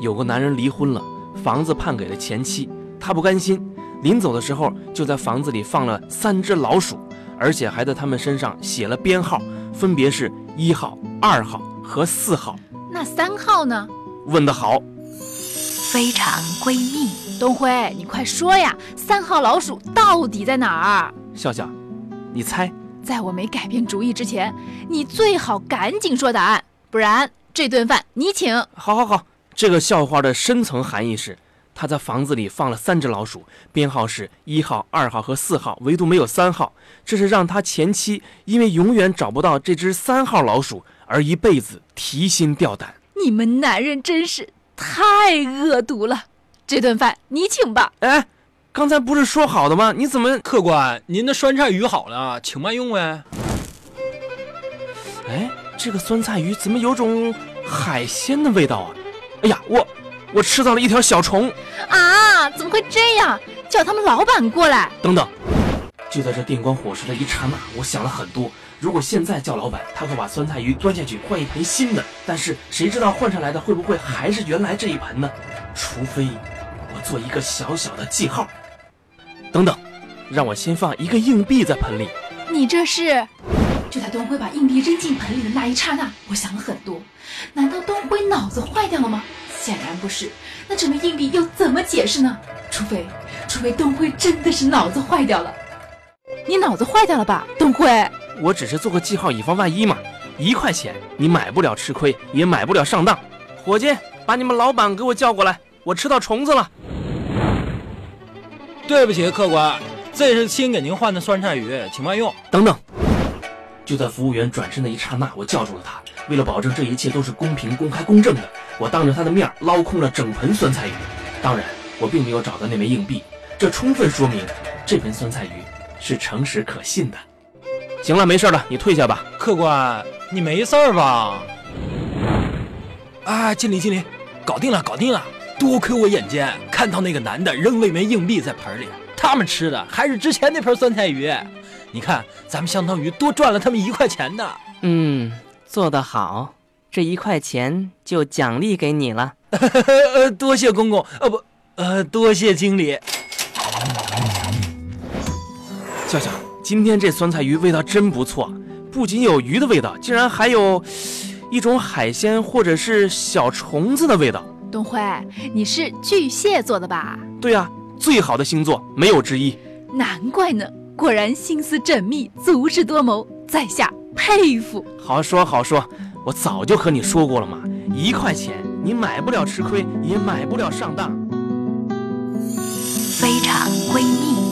有个男人离婚了，房子判给了前妻，他不甘心，临走的时候就在房子里放了三只老鼠，而且还在他们身上写了编号，分别是一号、二号和四号。那三号呢？问得好，非常闺蜜。东辉，你快说呀，三号老鼠到底在哪儿？笑笑，你猜？在我没改变主意之前，你最好赶紧说答案，不然这顿饭你请。好，好，好。这个笑话的深层含义是，他在房子里放了三只老鼠，编号是一号、二号和四号，唯独没有三号。这是让他前妻因为永远找不到这只三号老鼠而一辈子提心吊胆。你们男人真是太恶毒了，这顿饭你请吧。哎，刚才不是说好的吗？你怎么？客官，您的酸菜鱼好了，请慢用呗。哎，这个酸菜鱼怎么有种海鲜的味道啊？哎呀，我我吃到了一条小虫啊！怎么会这样？叫他们老板过来。等等，就在这电光火石的一刹那，我想了很多。如果现在叫老板，他会把酸菜鱼端下去换一盆新的。但是谁知道换上来的会不会还是原来这一盆呢？除非我做一个小小的记号。等等，让我先放一个硬币在盆里。你这是？就在东辉把硬币扔进盆里的那一刹那，我想了很多。难道东辉脑子坏掉了吗？显然不是。那这枚硬币又怎么解释呢？除非，除非东辉真的是脑子坏掉了。你脑子坏掉了吧，东辉？我只是做个记号，以防万一嘛。一块钱，你买不了吃亏，也买不了上当。伙计，把你们老板给我叫过来，我吃到虫子了。对不起，客官，这是新给您换的酸菜鱼，请慢用。等等。就在服务员转身的一刹那，我叫住了他。为了保证这一切都是公平、公开、公正的，我当着他的面捞空了整盆酸菜鱼。当然，我并没有找到那枚硬币，这充分说明这盆酸菜鱼是诚实可信的。行了，没事了，你退下吧。客官，你没事吧？啊，经理，经理，搞定了，搞定了！多亏我眼尖，看到那个男的扔了一枚硬币在盆里，他们吃的还是之前那盆酸菜鱼。你看，咱们相当于多赚了他们一块钱呢。嗯，做得好，这一块钱就奖励给你了。呃，多谢公公，呃不，呃，多谢经理。笑笑，今天这酸菜鱼味道真不错，不仅有鱼的味道，竟然还有一种海鲜或者是小虫子的味道。东辉，你是巨蟹座的吧？对呀，最好的星座没有之一。难怪呢。果然心思缜密，足智多谋，在下佩服。好说好说，我早就和你说过了嘛，一块钱你买不了吃亏，也买不了上当。非常闺蜜。